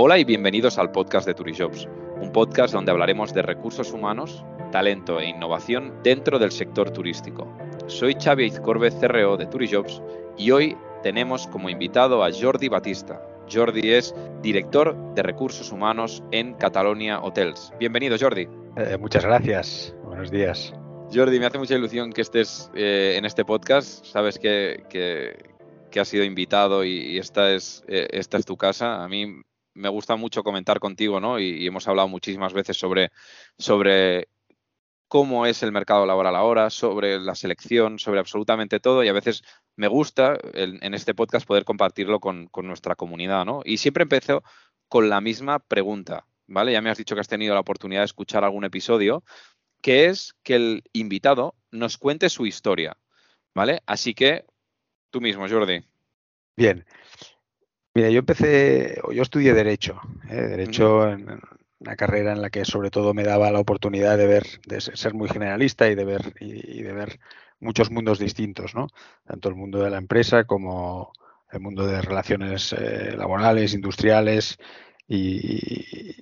Hola y bienvenidos al podcast de Turijobs, un podcast donde hablaremos de recursos humanos, talento e innovación dentro del sector turístico. Soy Xavi Izcorbe, CRO de Turijobs, y hoy tenemos como invitado a Jordi Batista. Jordi es director de recursos humanos en Catalonia Hotels. Bienvenido, Jordi. Eh, muchas gracias. Buenos días. Jordi, me hace mucha ilusión que estés eh, en este podcast. Sabes que, que, has sido invitado y, esta, es, eh, esta es tu casa. A mí me gusta mucho comentar contigo, ¿no? Y, hemos hablado muchísimas veces sobre, cómo es el mercado laboral ahora, sobre la selección, sobre absolutamente todo. Y a veces me gusta en, este podcast poder compartirlo con, nuestra comunidad, ¿no? Y siempre empiezo con la misma pregunta, ¿vale? Ya me has dicho que has tenido la oportunidad de escuchar algún episodio, que es que el invitado nos cuente su historia, ¿vale? Así que tú mismo, Jordi. Bien, Mira, yo empecé, yo estudié Derecho, ¿eh? Derecho en una carrera en la que sobre todo me daba la oportunidad de ver, de ser muy generalista y de ver, y, de ver muchos mundos distintos, ¿no? Tanto el mundo de la empresa como el mundo de relaciones eh, laborales, industriales y,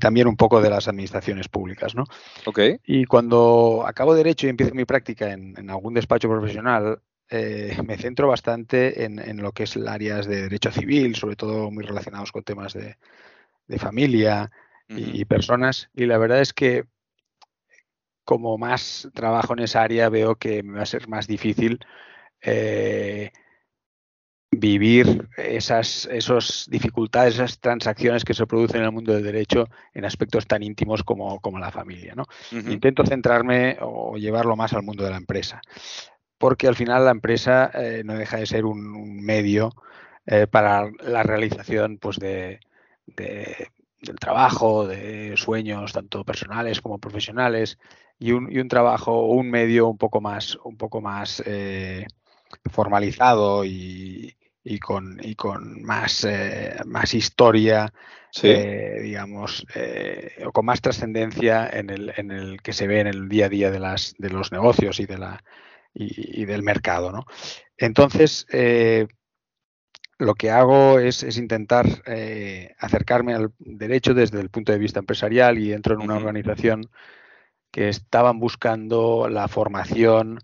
también un poco de las administraciones públicas, ¿no? Okay. Y cuando acabo Derecho y empiezo mi práctica en algún despacho profesional, eh, me centro bastante en, lo que es el áreas de derecho civil, sobre todo muy relacionados con temas de, familia y, personas. Y la verdad es que como más trabajo en esa área veo que me va a ser más difícil eh, vivir esas dificultades, esas transacciones que se producen en el mundo del derecho en aspectos tan íntimos como, la familia. ¿no? Intento centrarme o llevarlo más al mundo de la empresa porque al final la empresa eh, no deja de ser un, medio eh, para la realización pues, de, del trabajo, de sueños tanto personales como profesionales y un, y un trabajo o un medio un poco más, un poco más eh, formalizado y, y, con, y con más, más historia, digamos, o con más trascendencia en el, en el que se ve en el día a día de, las, de los negocios y de la y, del mercado. ¿no? Entonces, eh, lo que hago es, intentar eh, acercarme al derecho desde el punto de vista empresarial y entro en una organización que estaban buscando la formación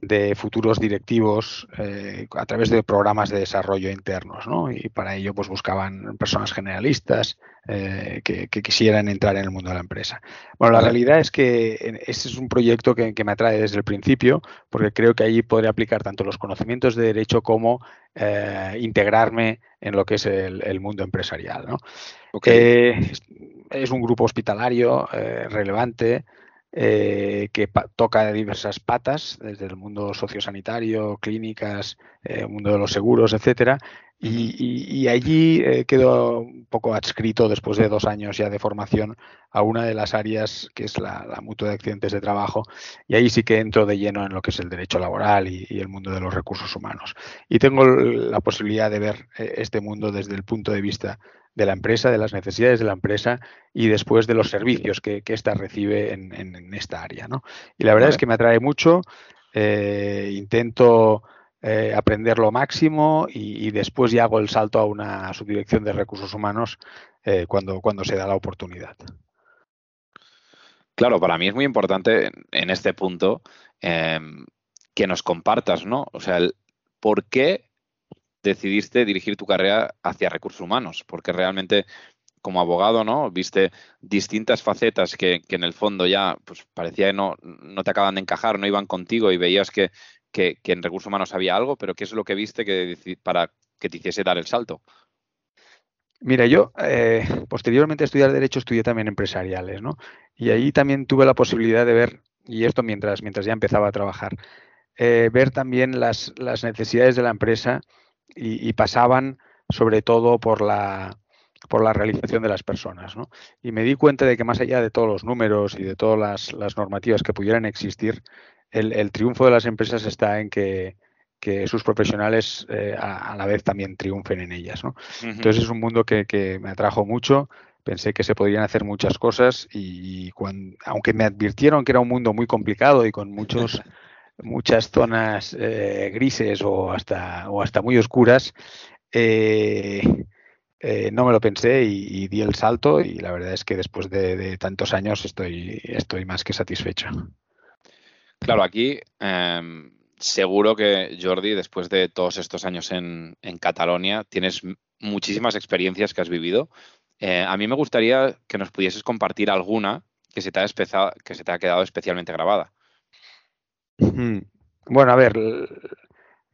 de futuros directivos eh, a través de programas de desarrollo internos, ¿no? Y para ello, pues buscaban personas generalistas eh, que, quisieran entrar en el mundo de la empresa. Bueno, la realidad es que ese es un proyecto que, me atrae desde el principio, porque creo que allí podré aplicar tanto los conocimientos de derecho como eh, integrarme en lo que es el, mundo empresarial, ¿no? es un grupo hospitalario relevante. Eh, que toca diversas patas, desde el mundo sociosanitario, clínicas, el eh, mundo de los seguros, etcétera. Y, allí eh, quedo un poco adscrito después de dos años ya de formación a una de las áreas que es la, mutua de accidentes de trabajo. Y ahí sí que entro de lleno en lo que es el derecho laboral y, el mundo de los recursos humanos. Y tengo la posibilidad de ver este mundo desde el punto de vista de la empresa, de las necesidades de la empresa y después de los servicios que, ésta recibe en, esta área. ¿no? Y la verdad es que me atrae mucho, eh, intento eh, aprender lo máximo y, después ya hago el salto a una subdirección de recursos humanos eh, cuando, cuando se da la oportunidad. Claro, para mí es muy importante en este punto em, que nos compartas, ¿no? O sea, el por qué decidiste dirigir tu carrera hacia recursos humanos? Porque realmente como abogado, ¿no? Viste distintas facetas que, en el fondo ya pues, parecía que no, no te acaban de encajar, no iban contigo y veías que, en recursos humanos había algo, pero ¿qué es lo que viste que, para que te hiciese dar el salto? Mira, yo eh, posteriormente a estudiar Derecho estudié también empresariales, ¿no? Y ahí también tuve la posibilidad de ver, y esto mientras, mientras ya empezaba a trabajar, eh, ver también las, las necesidades de la empresa y, pasaban sobre todo por la, por la realización de las personas. ¿no? Y me di cuenta de que más allá de todos los números y de todas las, normativas que pudieran existir, el, triunfo de las empresas está en que, sus profesionales eh, a, la vez también triunfen en ellas. ¿no? Entonces es un mundo que, me atrajo mucho. Pensé que se podían hacer muchas cosas y cuando, aunque me advirtieron que era un mundo muy complicado y con muchos muchas zonas eh, grises o hasta, o hasta muy oscuras, eh, eh, no me lo pensé y, di el salto y la verdad es que después de, tantos años estoy, estoy más que satisfecho. Claro, aquí em, seguro que Jordi, después de todos estos años en, en Catalonia, tienes muchísimas experiencias que has vivido. Eh, a mí me gustaría que nos pudieses compartir alguna que se te ha, que se te ha quedado especialmente grabada. Bueno, a ver,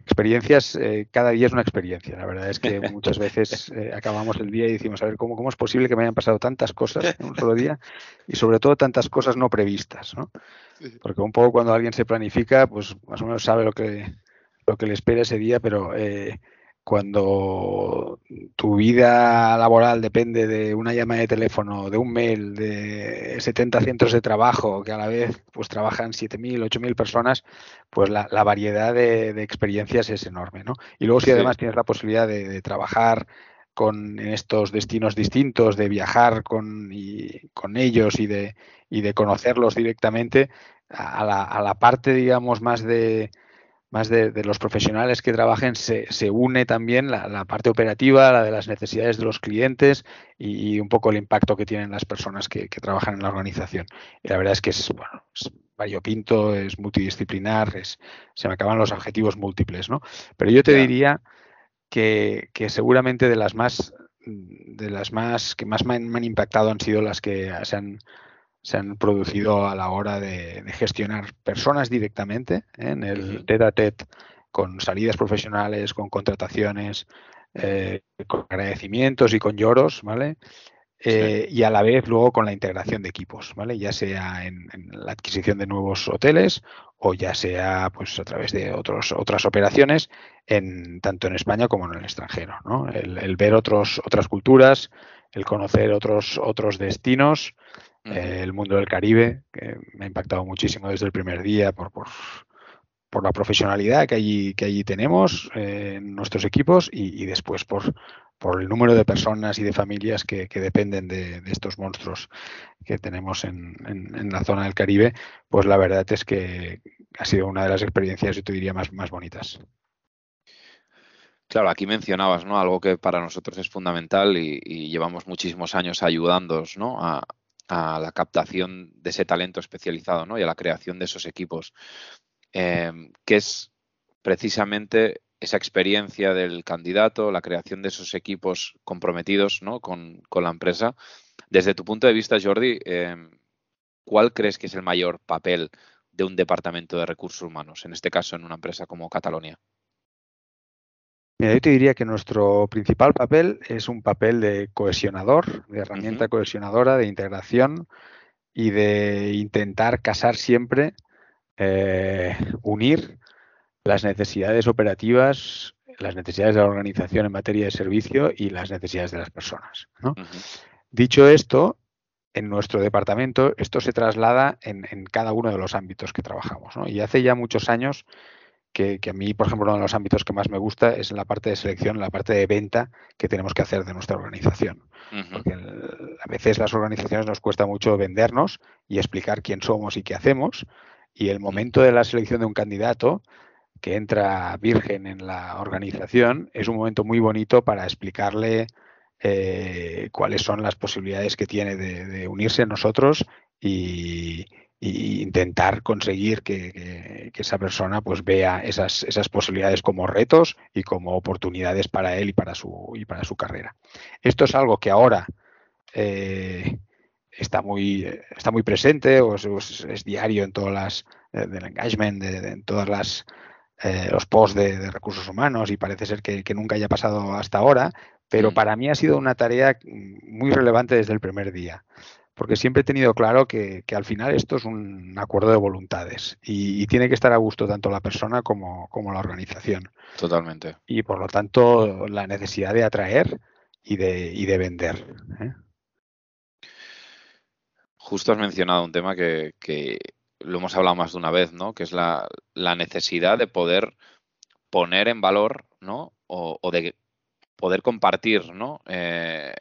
experiencias, eh, cada día es una experiencia. La verdad es que muchas veces eh, acabamos el día y decimos, a ver, ¿cómo, ¿cómo es posible que me hayan pasado tantas cosas en un solo día? Y sobre todo tantas cosas no previstas, ¿no? Porque un poco cuando alguien se planifica, pues más o menos sabe lo que, lo que le espera ese día, pero eh, cuando tu vida laboral depende de una llamada de teléfono, de un mail, de 70 centros de trabajo, que a la vez pues trabajan 7.000, 8.000 personas, pues la, variedad de, experiencias es enorme, ¿no? Y luego si además tienes la posibilidad de, trabajar con en estos destinos distintos, de viajar con, con ellos y de, y de conocerlos directamente, a la, a la parte, digamos, más de, más de, los profesionales que trabajen, se, se une también la, parte operativa, la de las necesidades de los clientes y, un poco el impacto que tienen las personas que, trabajan en la organización. Y la verdad es que es, bueno, es variopinto, es multidisciplinar, es, se me acaban los objetivos múltiples, ¿no? Pero yo te diría que, que, seguramente de las más de las más que más me han impactado han sido las que se han se han producido a la hora de, gestionar personas directamente ¿eh? en el tete a tete con salidas profesionales, con contrataciones, eh, con agradecimientos y con lloros, ¿vale? Eh, y a la vez luego con la integración de equipos, ¿vale? Ya sea en, la adquisición de nuevos hoteles o ya sea pues a través de otros, otras operaciones en, tanto en España como en el extranjero, ¿no? El, el ver otros, otras culturas, el conocer otros, otros destinos, el mundo del Caribe, que me ha impactado muchísimo desde el primer día por, por, la profesionalidad que allí, que allí tenemos eh, en nuestros equipos y, después por, por el número de personas y de familias que, dependen de, estos monstruos que tenemos en, la zona del Caribe, pues la verdad es que ha sido una de las experiencias, yo te diría, más, más bonitas. Claro, aquí mencionabas, ¿no? Algo que para nosotros es fundamental y, llevamos muchísimos años ayudándoos, ¿no? A, a la captación de ese talento especializado ¿no? y a la creación de esos equipos, em, que es precisamente esa experiencia del candidato, la creación de esos equipos comprometidos ¿no? con, la empresa. Desde tu punto de vista, Jordi, em, ¿cuál crees que es el mayor papel de un departamento de recursos humanos, en este caso en una empresa como Catalonia? Yo te diría que nuestro principal papel es un papel de cohesionador, de herramienta cohesionadora, de integración y de intentar casar siempre, eh, unir las necesidades operativas, las necesidades de la organización en materia de servicio y las necesidades de las personas. Dicho esto, en nuestro departamento esto se traslada en, en, cada uno de los ámbitos que trabajamos. ¿no? Y hace ya muchos años que, a mí, por ejemplo, uno de los ámbitos que más me gusta es en la parte de selección, la parte de venta que tenemos que hacer de nuestra organización. Porque a veces las organizaciones nos cuesta mucho vendernos y explicar quién somos y qué hacemos. Y el momento de la selección de un candidato que entra virgen en la organización es un momento muy bonito para explicarle eh, cuáles son las posibilidades que tiene de unirse a nosotros y, e intentar conseguir que, esa persona pues vea esas, esas posibilidades como retos y como oportunidades para él y para su, y para su carrera. Esto es algo que ahora eh, está, muy, está muy presente o es, diario en todas las eh, del engagement, en todas las eh, los posts de, recursos humanos y parece ser que, nunca haya pasado hasta ahora, pero mm. para mí ha sido una tarea muy relevante desde el primer día porque siempre he tenido claro que, al final esto es un acuerdo de voluntades y, tiene que estar a gusto tanto la persona como, la organización. Totalmente. Y por lo tanto, la necesidad de atraer y de, de vender. ¿eh? Justo has mencionado un tema que, lo hemos hablado más de una vez, ¿no? Que es la, necesidad de poder poner en valor, ¿no? O, de poder compartir, ¿no? Eh,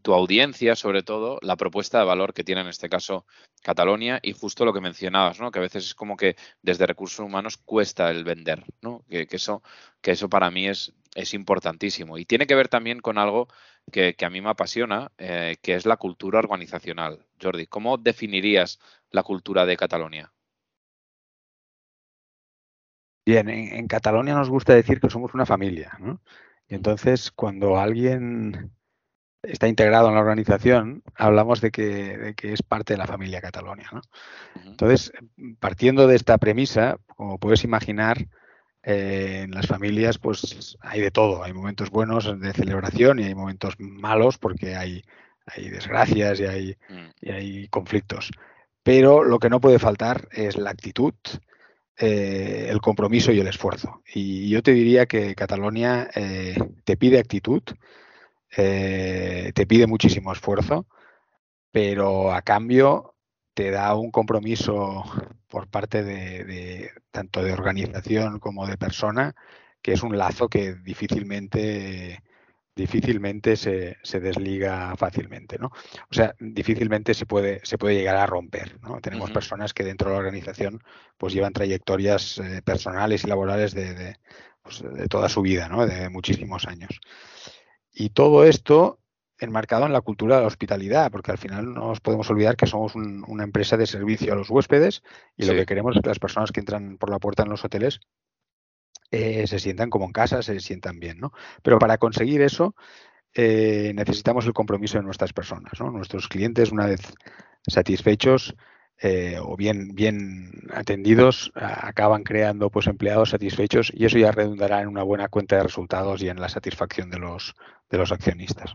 tu audiencia, sobre todo, la propuesta de valor que tiene en este caso Catalonia y justo lo que mencionabas, ¿no? Que a veces es como que desde recursos humanos cuesta el vender, ¿no? Que, eso, que eso para mí es, importantísimo. Y tiene que ver también con algo que, a mí me apasiona, eh, que es la cultura organizacional. Jordi, ¿cómo definirías la cultura de Catalonia? Bien, en, en Cataluña nos gusta decir que somos una familia, ¿no? Y entonces, cuando alguien está integrado en la organización, hablamos de que, es parte de la familia Catalonia. Entonces, partiendo de esta premisa, como puedes imaginar, eh, en las familias pues hay de todo. Hay momentos buenos de celebración y hay momentos malos porque hay, hay desgracias y hay, mm. hay conflictos. Pero lo que no puede faltar es la actitud, eh, el compromiso y el esfuerzo. Y yo te diría que Catalonia eh, te pide actitud, eh, te pide muchísimo esfuerzo, pero a cambio te da un compromiso por parte de, tanto de organización como de persona, que es un lazo que difícilmente difícilmente se, desliga fácilmente, ¿no? O sea, difícilmente se puede, se puede llegar a romper, ¿no? Tenemos personas que dentro de la organización pues llevan trayectorias eh, personales y laborales de, pues, de, toda su vida, ¿no? De muchísimos años. Y todo esto enmarcado en la cultura de la hospitalidad, porque al final no nos podemos olvidar que somos una empresa de servicio a los huéspedes y lo que queremos es que las personas que entran por la puerta en los hoteles eh, se sientan como en casa, se sientan bien, ¿no? Pero para conseguir eso eh, necesitamos el compromiso de nuestras personas, ¿no? Nuestros clientes, una vez satisfechos, eh, o bien, bien atendidos acaban creando pues empleados satisfechos y eso ya redundará en una buena cuenta de resultados y en la satisfacción de los, de los accionistas.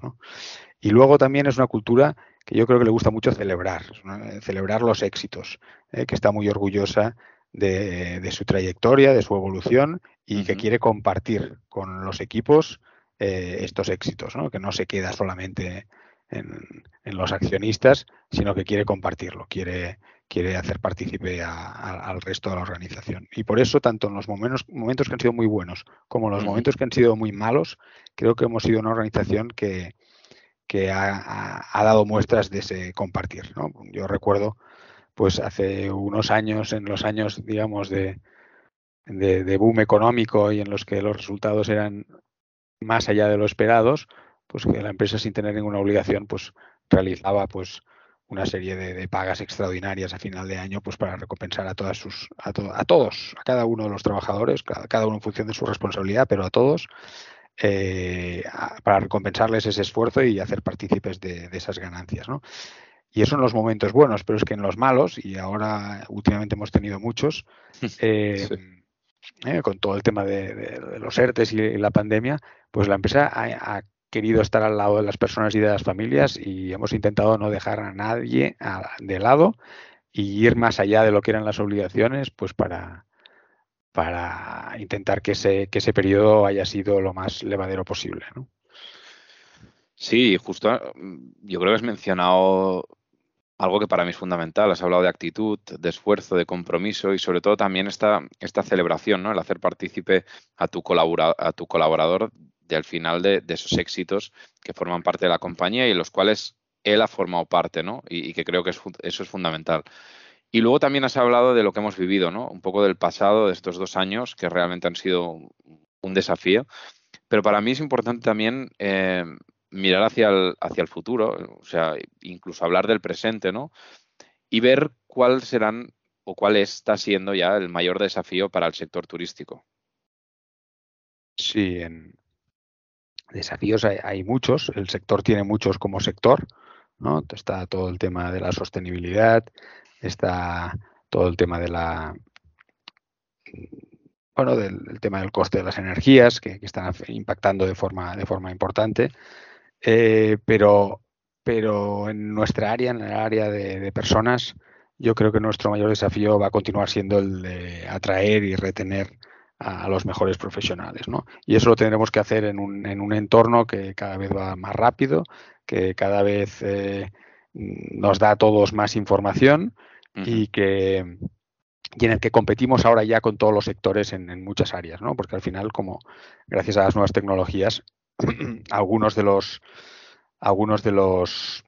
Y luego también es una cultura que yo creo que le gusta mucho celebrar, celebrar los éxitos, ¿eh? que está muy orgullosa de, su trayectoria, de su evolución y que quiere compartir con los equipos eh, estos éxitos, que no se queda solamente en, los accionistas, sino que quiere compartirlo, quiere, quiere hacer partícipe al resto de la organización. Y por eso, tanto en los momentos, momentos que han sido muy buenos como en los momentos que han sido muy malos, creo que hemos sido una organización que, que ha, dado muestras de ese compartir. Yo recuerdo, pues hace unos años, en los años, digamos, de, de boom económico y en los que los resultados eran más allá de lo esperados, pues que la empresa sin tener ninguna obligación pues realizaba pues una serie de, pagas extraordinarias a final de año pues para recompensar a todas sus a, a todos a cada uno de los trabajadores cada, uno en función de su responsabilidad pero a todos eh, para recompensarles ese esfuerzo y hacer partícipes de, esas ganancias ¿no? y eso en los momentos buenos pero es que en los malos y ahora últimamente hemos tenido muchos eh, eh, con todo el tema de, los ERTES y, la pandemia pues la empresa ha, ha querido estar al lado de las personas y de las familias y hemos intentado no dejar a nadie de lado y ir más allá de lo que eran las obligaciones, pues para, para intentar que ese, que ese periodo haya sido lo más levadero posible. ¿no? Sí, justo yo creo que has mencionado algo que para mí es fundamental. Has hablado de actitud, de esfuerzo, de compromiso y sobre todo también esta, esta celebración, ¿no? El hacer partícipe a tu, a tu colaborador al final de, esos éxitos que forman parte de la compañía y los cuales él ha formado parte, ¿no? Y, que creo que eso es fundamental. Y luego también has hablado de lo que hemos vivido, ¿no? Un poco del pasado de estos dos años que realmente han sido un desafío. Pero para mí es importante también eh, mirar hacia el, hacia el futuro, o sea, incluso hablar del presente, ¿no? Y ver cuáles serán o cuál está siendo ya el mayor desafío para el sector turístico. Sí, en, desafíos hay, muchos, el sector tiene muchos como sector, ¿no? Está todo el tema de la sostenibilidad, está todo el tema de la bueno, del, tema del coste de las energías que, están impactando de forma, de forma importante, eh, pero, pero en nuestra área, en el área de personas, yo creo que nuestro mayor desafío va a continuar siendo el de atraer y retener a, los mejores profesionales. ¿no? Y eso lo tendremos que hacer en un, en un entorno que cada vez va más rápido, que cada vez eh, nos da a todos más información y que y en el que competimos ahora ya con todos los sectores en, muchas áreas, ¿no? Porque al final, como gracias a las nuevas tecnologías, algunos de los algunos de los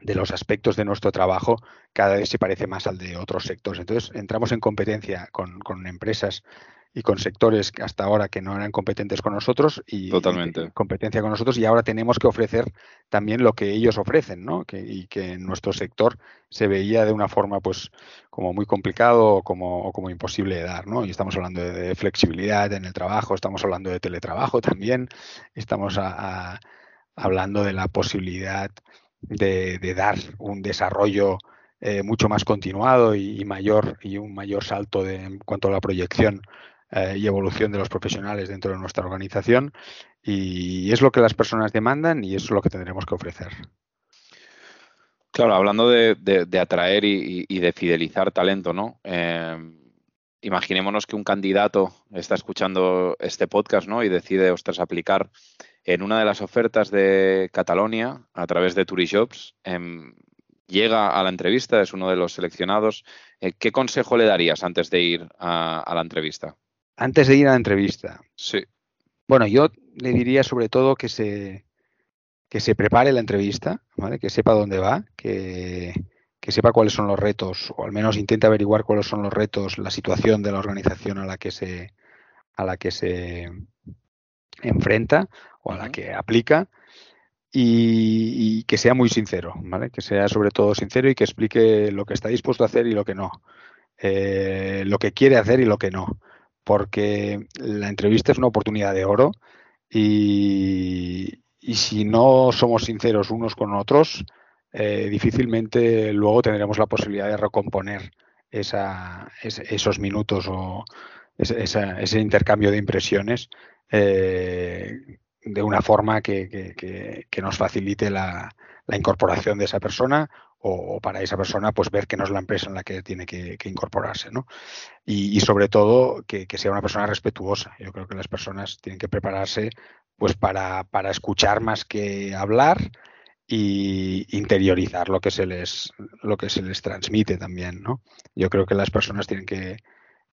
de los aspectos de nuestro trabajo cada vez se parece más al de otros sectores. Entonces, entramos en competencia con, con empresas y con sectores que hasta ahora que no eran competentes con nosotros y, Totalmente. competencia con nosotros y ahora tenemos que ofrecer también lo que ellos ofrecen, ¿no? Que, y que en nuestro sector se veía de una forma pues como muy complicado o como, o como imposible de dar, ¿no? Y estamos hablando de, flexibilidad en el trabajo, estamos hablando de teletrabajo también, estamos a, a, hablando de la posibilidad de, de dar un desarrollo eh, mucho más continuado y, y, mayor y un mayor salto de, en cuanto a la proyección eh, y evolución de los profesionales dentro de nuestra organización y es lo que las personas demandan y es lo que tendremos que ofrecer. Claro, hablando de, atraer y, de fidelizar talento, ¿no? Eh, imaginémonos que un candidato está escuchando este podcast, ¿no? Y decide, ostras, aplicar en una de las ofertas de Catalonia a través de Turijobs. Eh, llega a la entrevista, es uno de los seleccionados. Eh, ¿Qué consejo le darías antes de ir a la entrevista? Antes de ir a la entrevista. Sí. Bueno, yo le diría sobre todo que se, que se prepare la entrevista, ¿vale? que sepa dónde va, que, que, sepa cuáles son los retos, o al menos intente averiguar cuáles son los retos, la situación de la organización a la que se, a la que se enfrenta o a la que aplica. Y, y, que sea muy sincero, ¿vale? Que sea sobre todo sincero y que explique lo que está dispuesto a hacer y lo que no. Eh, lo que quiere hacer y lo que no porque la entrevista es una oportunidad de oro y, y si no somos sinceros unos con otros, eh, difícilmente luego tendremos la posibilidad de recomponer esa, es, esos minutos o ese intercambio de impresiones eh, de una forma que, que, nos facilite la, incorporación de esa persona o, para esa persona pues ver que no es la empresa en la que tiene que, incorporarse ¿no? y, sobre todo que, sea una persona respetuosa yo creo que las personas tienen que prepararse pues para, para escuchar más que hablar y interiorizar lo que se les lo que se les transmite también no yo creo que las personas tienen que,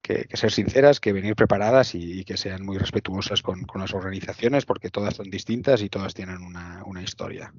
que, que, ser sinceras, que venir preparadas y, y que sean muy respetuosas con, con, las organizaciones, porque todas son distintas y todas tienen una, una historia.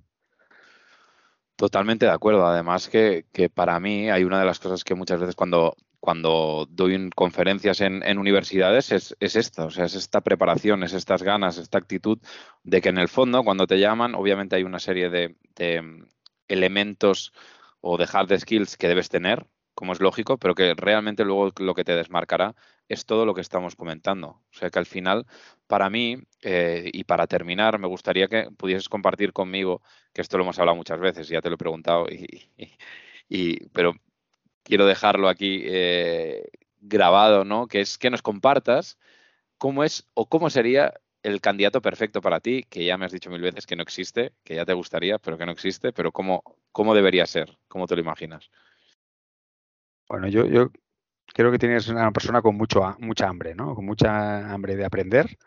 Totalmente de acuerdo. Además que, que, para mí hay una de las cosas que muchas veces cuando, cuando doy conferencias en, en universidades es, es, esta, o sea, es esta preparación, es estas ganas, esta actitud de que en el fondo cuando te llaman, obviamente hay una serie de, de elementos o de hard skills que debes tener, como es lógico, pero que realmente luego lo que te desmarcará es todo lo que estamos comentando. O sea que al final, para mí, eh, y para terminar, me gustaría que pudieses compartir conmigo, que esto lo hemos hablado muchas veces, ya te lo he preguntado, y, pero quiero dejarlo aquí eh, grabado, ¿no? Que es que nos compartas cómo es o cómo sería el candidato perfecto para ti, que ya me has dicho mil veces que no existe, que ya te gustaría, pero que no existe, pero cómo, cómo debería ser, cómo te lo imaginas. Bueno, yo, yo creo que tienes una persona con mucho, mucha hambre, ¿no? Con mucha hambre de aprender,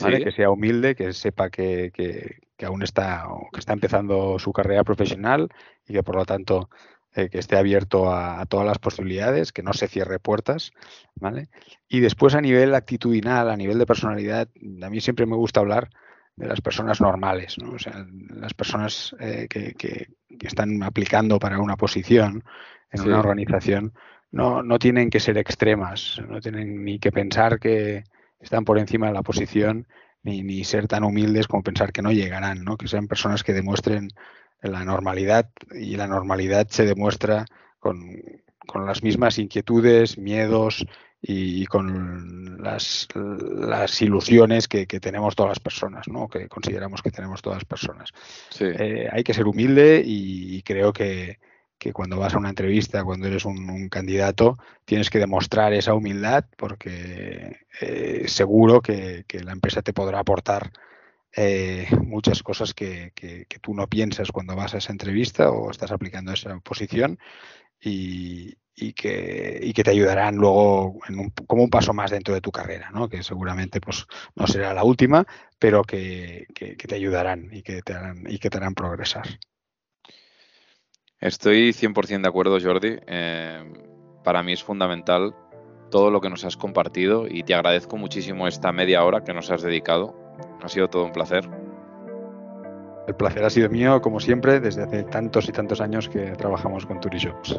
¿vale? Sí. Que sea humilde, que sepa que, que, que, aún está, que está empezando su carrera profesional y que por lo tanto eh, que esté abierto a, a, todas las posibilidades, que no se cierre puertas, ¿vale? Y después a nivel actitudinal, a nivel de personalidad, a mí siempre me gusta hablar de las personas normales, ¿no? O sea, las personas eh, que, que, que, están aplicando para una posición en sí. una organización no, no tienen que ser extremas, no tienen ni que pensar que están por encima de la posición, ni, ni ser tan humildes como pensar que no llegarán, ¿no? Que sean personas que demuestren la normalidad y la normalidad se demuestra con, con las mismas inquietudes, miedos y, con las, las ilusiones que, que, tenemos todas las personas, ¿no? que consideramos que tenemos todas las personas. Sí. Eh, hay que ser humilde y, y creo que, que cuando vas a una entrevista, cuando eres un, un candidato, tienes que demostrar esa humildad porque eh, seguro que, que, la empresa te podrá aportar eh, muchas cosas que, que, que, tú no piensas cuando vas a esa entrevista o estás aplicando esa posición y, y, que, y que te ayudarán luego en un, como un paso más dentro de tu carrera, ¿no? que seguramente pues, no será la última, pero que, que, que te ayudarán y que te harán, y que te harán progresar. Estoy 100% de acuerdo, Jordi. Eh, para mí es fundamental todo lo que nos has compartido y te agradezco muchísimo esta media hora que nos has dedicado. Ha sido todo un placer. El placer ha sido mío, como siempre, desde hace tantos y tantos años que trabajamos con Turishops.